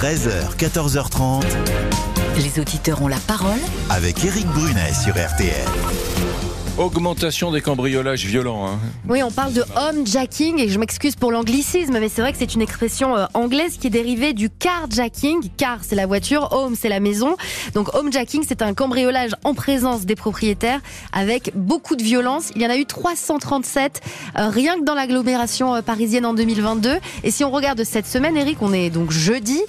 13h, 14h30. Les auditeurs ont la parole avec Eric Brunet sur RTL. Augmentation des cambriolages violents. Hein. Oui, on parle de homejacking et je m'excuse pour l'anglicisme, mais c'est vrai que c'est une expression euh, anglaise qui est dérivée du carjacking. Car c'est la voiture, home c'est la maison. Donc homejacking, c'est un cambriolage en présence des propriétaires avec beaucoup de violence. Il y en a eu 337 euh, rien que dans l'agglomération euh, parisienne en 2022. Et si on regarde cette semaine, Eric, on est donc jeudi,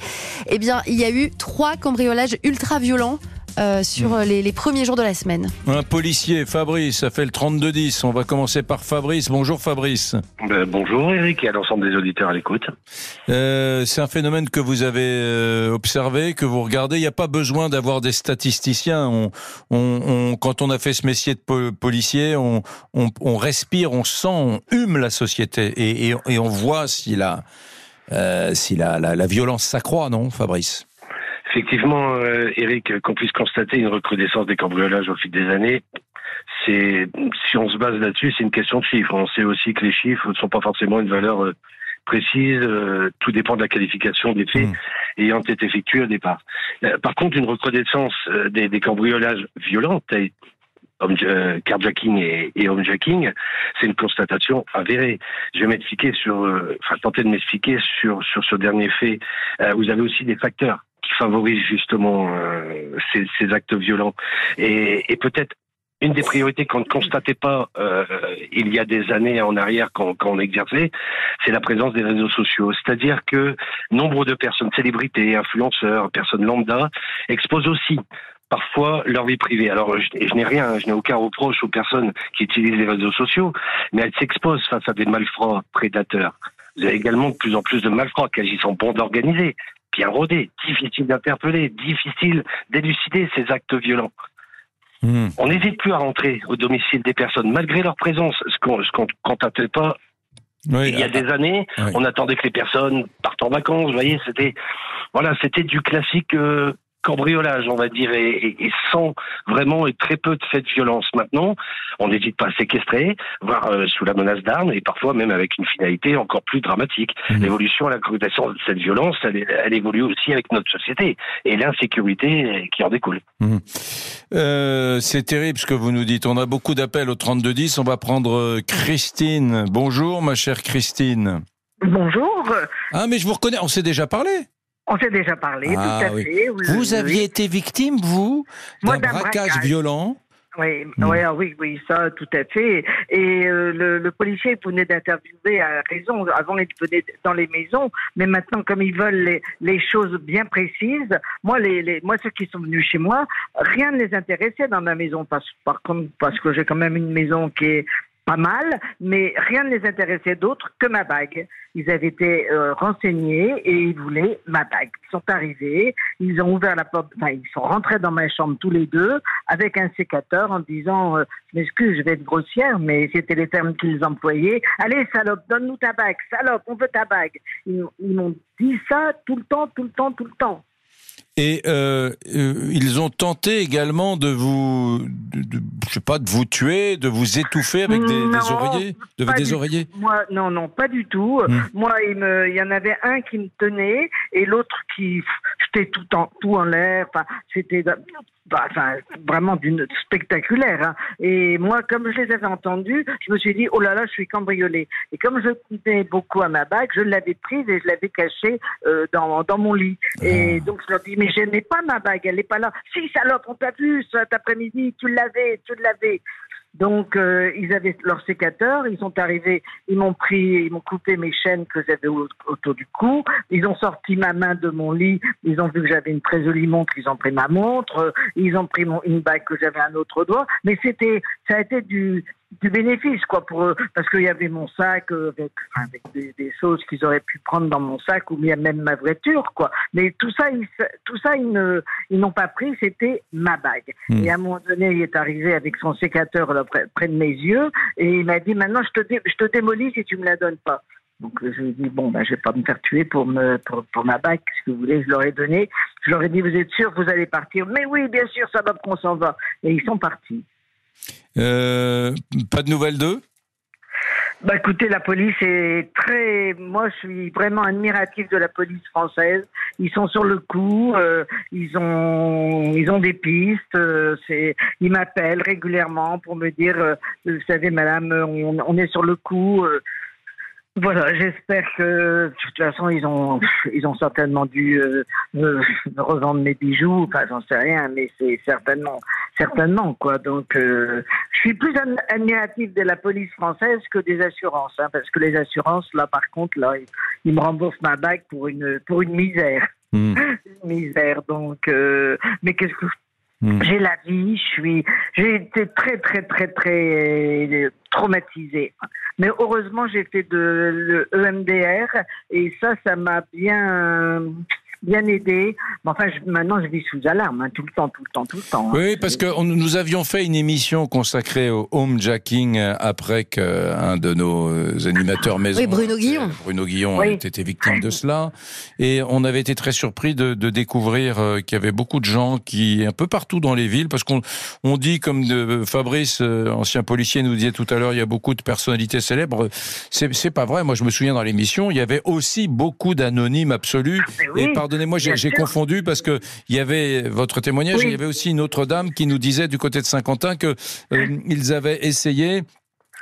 eh bien il y a eu trois cambriolages ultra violents euh, sur Hmm. les, les premiers jours de la semaine. Un policier, Fabrice, ça fait le 32-10. On va commencer par Fabrice. Bonjour Fabrice. Ben, bonjour Eric et à l'ensemble des auditeurs à l'écoute. Euh, c'est un phénomène que vous avez euh, observé, que vous regardez. Il n'y a pas besoin d'avoir des statisticiens. On, on, on- quand on a fait ce métier de po- policier, on, on, on respire, on sent, on hume la société et, et, et on voit si la, euh, si la, la, la violence s'accroît, non, Fabrice? Effectivement, euh, Eric, qu'on puisse constater une recrudescence des cambriolages au fil des années, c'est si on se base là-dessus, c'est une question de chiffres. On sait aussi que les chiffres ne sont pas forcément une valeur euh, précise. euh, tout dépend de la qualification des faits Mm. ayant été effectués au départ. Euh, par contre, une recrudescence euh, des, des cambriolages violents, euh, carjacking et, et homejacking, c'est une constatation avérée. Je vais m'expliquer sur, euh, enfin tenter de m'expliquer sur sur ce dernier fait. Euh, vous avez aussi des facteurs qui favorisent justement euh, ces, ces actes violents et, et peut-être une des priorités qu'on ne constatait pas euh, il y a des années en arrière quand, quand on exerçait, c'est la présence des réseaux sociaux. C'est-à-dire que nombre de personnes, célébrités, influenceurs, personnes lambda, exposent aussi parfois leur vie privée. Alors, je, je n'ai rien, je n'ai aucun reproche aux personnes qui utilisent les réseaux sociaux, mais elles s'exposent face à des malfrats prédateurs. Vous avez également de plus en plus de malfrats qui agissent en bande organisée, rodés, difficile d'interpeller, difficile d'élucider ces actes violents. Hmm. On n'hésite plus à rentrer au domicile des personnes, malgré leur présence, ce qu'on ne constatait pas Oui, il y a des années. oui. On attendait que les personnes partent en vacances. Vous voyez, c'était voilà, c'était du classique euh, cambriolage, on va dire, et, et- et sans vraiment et très peu de faits de violence. Maintenant, on n'hésite pas à séquestrer, voire euh, sous la menace d'armes, et parfois même avec une finalité encore plus dramatique. Mhm. L'évolution à la de cette violence, elle, elle évolue aussi avec notre société et l'insécurité qui en découle. Euh, c'est terrible ce que vous nous dites. On a beaucoup d'appels au 3210. On va prendre euh, Christine. Bonjour, ma chère Christine. Bonjour, Ah, mais je vous reconnais. On s'est déjà parlé. On s'est déjà parlé, Ah, tout à oui. fait. Vous aviez été victime, vous, d'un braquage, braquage. violent. Oui, Hmm. oui, ah oui, oui, ça, tout à fait. Et euh, le, le policier venait d'interviewer à raison. Avant, il venait dans les maisons, mais maintenant, comme ils veulent les, les choses bien précises, moi, les, les, moi, ceux qui sont venus chez moi, rien ne les intéressait dans ma maison. Parce, par contre, parce que j'ai quand même une maison qui est pas mal, mais rien ne les intéressait d'autre que ma bague. Ils avaient été euh, renseignés et ils voulaient ma bague. Ils sont arrivés, ils ont ouvert la porte, enfin ils sont rentrés dans ma chambre tous les deux avec un sécateur en disant, euh, m'excuse, je vais être grossière, mais c'était les termes qu'ils employaient. Allez salope, donne-nous ta bague, salope, on veut ta bague. Ils, ils m'ont dit ça tout le temps, tout le temps, tout le temps. Et euh, euh, ils ont tenté également de vous, de, de- je sais pas, de vous tuer, de vous étouffer avec des, oreillers, de des oreillers. Moi, non, non, pas du tout. Hmm. Moi, il, me, il y en avait un qui me tenait et l'autre qui jetait tout en, tout en l'air. Enfin, c'était bah, enfin, vraiment d'une spectaculaire. hein. Et moi, comme je les avais entendus, je me suis dit, oh là là, je suis cambriolée. Et comme je tenais beaucoup à ma bague, je l'avais prise et je l'avais cachée euh, dans, dans mon lit. Et donc, je leur dis, mais je n'ai pas ma bague, elle n'est pas là. Si, salope, on t'a vu cet après-midi, tu l'avais, tu l'avais. Donc, euh, ils avaient leur sécateur, ils sont arrivés, ils m'ont pris, ils m'ont coupé mes chaînes que j'avais au- autour du cou, ils ont sorti ma main de mon lit, ils ont vu que j'avais une très jolie montre, ils ont pris ma montre, ils ont pris mon, une bague que j'avais un autre doigt, mais c'était, ça a été du, du bénéfice, quoi, pour eux, parce qu'il y avait mon sac euh, avec, des, des choses qu'ils auraient pu prendre dans mon sac ou bien même ma voiture, quoi. Mais tout ça, ils, tout ça, ils ne, ils n'ont pas pris, c'était ma bague. Hmm. Et à un moment donné, il est arrivé avec son sécateur là, près, près de mes yeux et il m'a dit maintenant je te, dé- je te démolis si tu me la donnes pas. Donc euh, je lui ai dit bon ben je vais pas me faire tuer pour me pour, pour ma bague, ce que vous voulez, je leur ai donné. Je leur ai dit vous êtes sûr vous allez partir? Mais oui bien sûr ça va qu'on s'en va. Et ils sont partis. Euh, pas de nouvelles d'eux? Bah écoutez, la police est très. Moi, je suis vraiment admiratif de la police française. Ils sont sur le coup. euh, ils ont, ils ont des pistes. euh, c'est, ils m'appellent régulièrement pour me dire, vous savez, madame, on est sur le coup. Voilà, j'espère que de toute façon ils ont ils ont certainement dû euh, euh, revendre mes bijoux, enfin j'en sais rien, mais c'est certainement certainement quoi. Donc euh, je suis plus ad- admiratif de la police française que des assurances, hein, parce que les assurances là par contre là ils, ils me remboursent ma bague pour une pour une misère, Hmm. une misère. Donc euh, mais qu'est-ce que Hmm. j'ai la vie, je suis, j'ai été très très très très euh, traumatisée. Mais heureusement, j'ai fait de le EMDR et ça, ça m'a bien bien aidé. Mais enfin, je- maintenant, je vis sous alarme hein, tout le temps, tout le temps, tout le temps. hein. Oui, parce que on- nous avions fait une émission consacrée au homejacking euh, après qu'un de nos euh, animateurs maison, Oui, Bruno euh, Guillon. Bruno Guillon, Oui. été victime de cela. Et on avait été très surpris de, de découvrir euh, qu'il y avait beaucoup de gens qui, un peu partout dans les villes, parce qu'on on dit, comme de Fabrice, euh, ancien policier, nous disait tout à l'heure, il y a beaucoup de personnalités célèbres. C'est c'est pas vrai. Moi, je me souviens dans l'émission, il y avait aussi beaucoup d'anonymes absolus. Mais oui, Et pardonnez-moi, j'ai confondu parce que il y avait votre témoignage, Oui. il y avait aussi une autre dame qui nous disait du côté de Saint-Quentin que euh, ils avaient essayé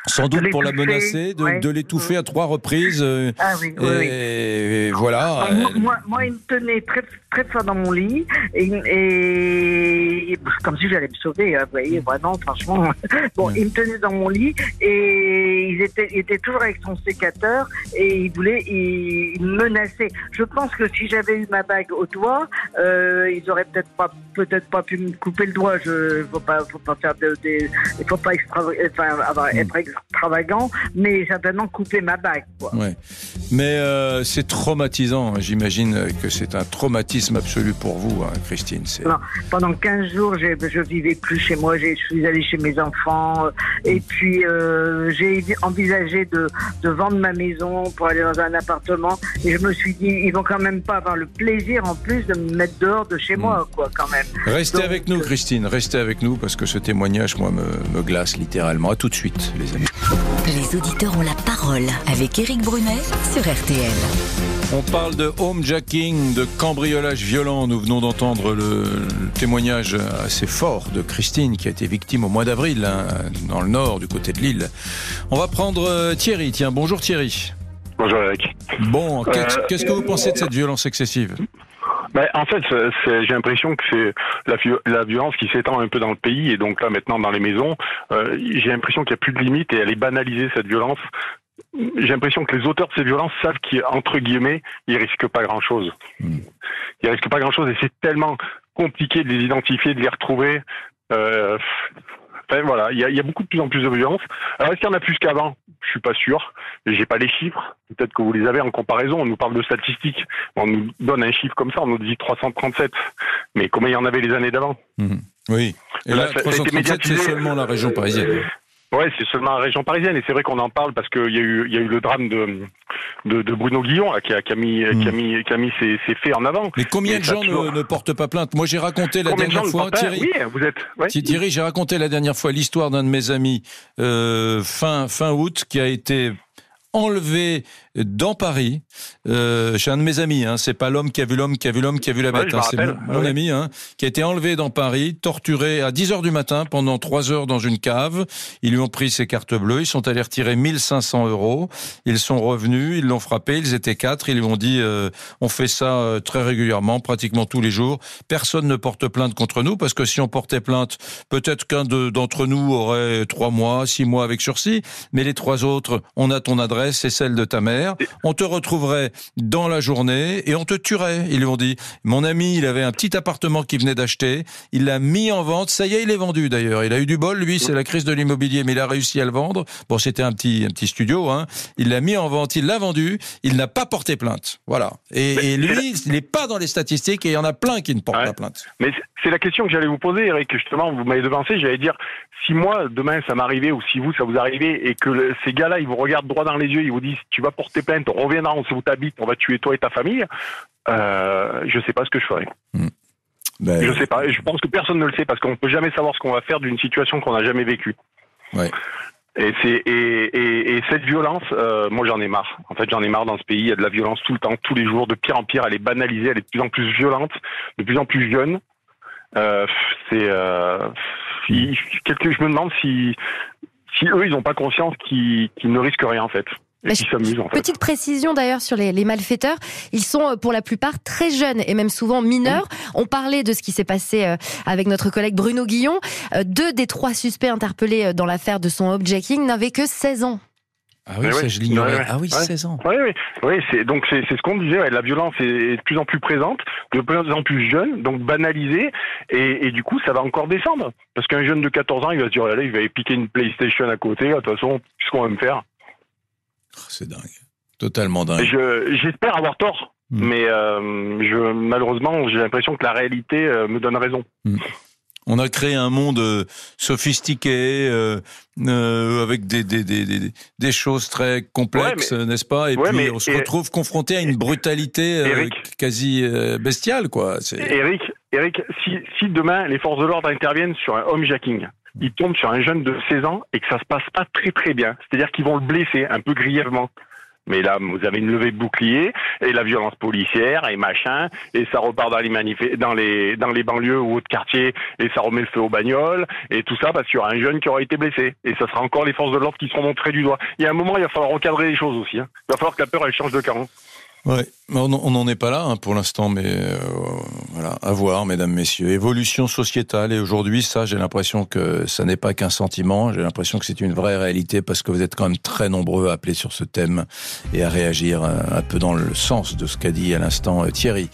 sans De doute pour la menacer, de, ouais. de l'étouffer à trois reprises. euh, Ah oui, oui, oui. et, voilà. Alors, moi, euh, moi, il me tenait très, très fort dans mon lit et, et- et comme si j'allais me sauver. hein, Vous voyez, vraiment, franchement. Bon, Ouais. il me tenait dans mon lit et il était, il était toujours avec son sécateur et il voulait, il, il me menaçait. Je pense que si j'avais eu ma bague au doigt, euh, ils auraient peut-être pas, peut-être pas pu me couper le doigt. Je, faut pas, faut pas faire de, des, il faut pas extra, enfin, avoir- Mm. être extravagant, mais certainement couper ma bague. Quoi. Ouais. Mais euh, c'est traumatisant. J'imagine que c'est un traumatisme absolu pour vous, hein, Christine. Non. Pendant 15 jours, je vivais plus chez moi. Je suis allée chez mes enfants. euh, Et puis, euh, j'ai envisagé de, de vendre ma maison pour aller dans un appartement. Et je me suis dit, ils vont quand même pas avoir le plaisir, en plus, de me mettre dehors de chez moi, quoi, quand même. Restez Donc, avec nous, Christine. Restez avec nous parce que ce témoignage, moi, me, me glace littéralement. À tout de suite, les amis. Les auditeurs ont la parole avec Éric Brunet sur RTL. On parle de homejacking, de cambriolage violent. Nous venons d'entendre le, le témoignage assez fort de Christine qui a été victime au mois d'avril hein, dans le nord, du côté de l'île. On va prendre euh, Thierry. Tiens, bonjour Thierry. Bonjour Eric. Bon, qu'est-ce Euh, qu'est-ce que vous pensez de cette violence excessive? Ben, en fait, j'ai l'impression que c'est la, vi- la violence qui s'étend un peu dans le pays et donc là maintenant dans les maisons. euh, j'ai l'impression qu'il n'y a plus de limite et elle est banalisée cette violence. J'ai l'impression que les auteurs de ces violences savent qu'entre guillemets, ils risquent pas grand-chose. Mm. Ils risquent pas grand-chose et c'est tellement compliqué de les identifier, de les retrouver. Euh, Enfin, voilà, il y a, il y a beaucoup de plus en plus de violence. Alors est-ce qu'il y en a plus qu'avant? Je suis pas sûr. J'ai pas les chiffres. Peut-être que vous les avez en comparaison. On nous parle de statistiques. On nous donne un chiffre comme ça. On nous dit 337. Mais combien il y en avait les années d'avant? Mhm. Oui. Et Là, là, ça- ça a été 337, c'est seulement la région parisienne. Ouais, c'est seulement la région parisienne. Et c'est vrai qu'on en parle parce qu'il y a eu, il y a eu le drame de, de, de Bruno Guillon là, qui, a, qui a mis, qui a mis, qui a mis ses, ses faits en avant. Mais combien de gens ne, portent pas plainte? Moi, j'ai raconté la Combien dernière fois, Thierry. Oui, vous êtes. ouais. Thierry, j'ai raconté la dernière fois l'histoire d'un de mes amis euh, fin fin août qui a été enlevé dans Paris euh, chez un de mes amis. Hein, c'est pas l'homme qui a vu l'homme qui a vu l'homme qui a vu la bête. hein, c'est mon, mon Ouais. ami hein, qui a été enlevé dans Paris, torturé à 10 heures du matin pendant 3 heures dans une cave. Ils lui ont pris ses cartes bleues. Ils sont allés retirer 1500 euros. Ils sont revenus. Ils l'ont frappé. Ils étaient quatre. Ils lui ont dit euh, on fait ça euh, très régulièrement, pratiquement tous les jours. Personne ne porte plainte contre nous parce que si on portait plainte, peut-être qu'un de- d'entre nous aurait trois mois, six mois avec sursis, mais les trois autres, on a ton adresse, c'est celle de ta mère. On te retrouverait dans la journée et on te tuerait. Ils lui ont dit. Mon ami, il avait un petit appartement qu'il venait d'acheter. Il l'a mis en vente. Ça y est, il est vendu d'ailleurs. Il a eu du bol, lui. C'est la crise de l'immobilier, mais il a réussi à le vendre. Bon, c'était un petit, un petit studio. Hein. Il l'a mis en vente. Il l'a vendu. Il n'a pas porté plainte. Voilà. Et, et lui, il n'est pas dans les statistiques et il y en a plein qui ne portent Ouais. pas plainte. Mais c'est- c'est la question que j'allais vous poser, Eric. Justement, vous m'avez devancé. J'allais dire, si moi, demain, ça m'arrivait, ou si vous, ça vous arrivait, et que le- ces gars-là, ils vous regardent droit dans les yeux, ils vous disent, tu vas porter plainte, on reviendra, on sait où t'habites, on va tuer toi et ta famille, euh, je sais pas ce que je ferais. Ben, Je sais pas. Je pense que personne ne le sait parce qu'on peut jamais savoir ce qu'on va faire d'une situation qu'on n'a jamais vécue. Ouais. Et c'est et, et, et cette violence, euh, moi j'en ai marre. En fait, j'en ai marre dans ce pays. Il y a de la violence tout le temps, tous les jours, de pire en pire. Elle est banalisée, elle est de plus en plus violente, de plus en plus jeune. Euh, c'est euh, quelque, je me demande si si eux ils n'ont pas conscience qu'ils ne risquent rien en fait. Et qu'ils s'amusent en fait. Petite précision d'ailleurs sur les, les malfaiteurs, ils sont euh, pour la plupart très jeunes et même souvent mineurs. On parlait de ce qui s'est passé euh, avec notre collègue Bruno Guillon. Euh, Deux des trois suspects interpellés dans l'affaire de son objacking n'avaient que 16 ans. Ah oui, Ouais, ça je l'ignorais. Ouais, ouais. Ah oui, Ouais. 16 ans. Oui, oui, oui, c'est donc c'est c'est ce qu'on disait. la violence est de plus en plus présente, de plus en plus jeune, donc banalisée, et, et du coup ça va encore descendre. Parce qu'un jeune de 14 ans, il va se dire allez, il va piquer une PlayStation à côté. De toute façon, qu'est-ce qu'on va me faire? Oh, C'est dingue. Totalement dingue. je J'espère avoir tort, Hmm. mais euh, je malheureusement j'ai l'impression que la réalité euh, me donne raison. On a créé un monde euh, sophistiqué, euh, euh, avec des, des, des, des, des choses très complexes, Ouais, n'est-ce pas? Et Ouais, puis mais- on se et- retrouve confronté à une brutalité euh, quasi euh, bestiale, quoi. C'est- Eric, Eric, si, si demain les forces de l'ordre interviennent sur un homejacking, ils tombent sur un jeune de 16 ans et que ça se passe pas très très bien, c'est-à-dire qu'ils vont le blesser un peu grièvement. Mais là, vous avez une levée de bouclier et la violence policière et machin, et ça repart dans les dans les dans les banlieues ou autres quartiers et ça remet le feu aux bagnoles et tout ça parce qu'il y aura un jeune qui aura été blessé et ça sera encore les forces de l'ordre qui seront montrées du doigt. Il y a un moment, il va falloir recadrer les choses aussi. Hein. Il va falloir que la peur elle change de camp. Ouais, on n'en est pas là hein, pour l'instant, mais euh, voilà, à voir, mesdames, messieurs. Évolution sociétale et aujourd'hui, ça, j'ai l'impression que ça n'est pas qu'un sentiment. J'ai l'impression que c'est une vraie réalité parce que vous êtes quand même très nombreux à appeler sur ce thème et à réagir euh, un peu dans le sens de ce qu'a dit à l'instant euh, Thierry.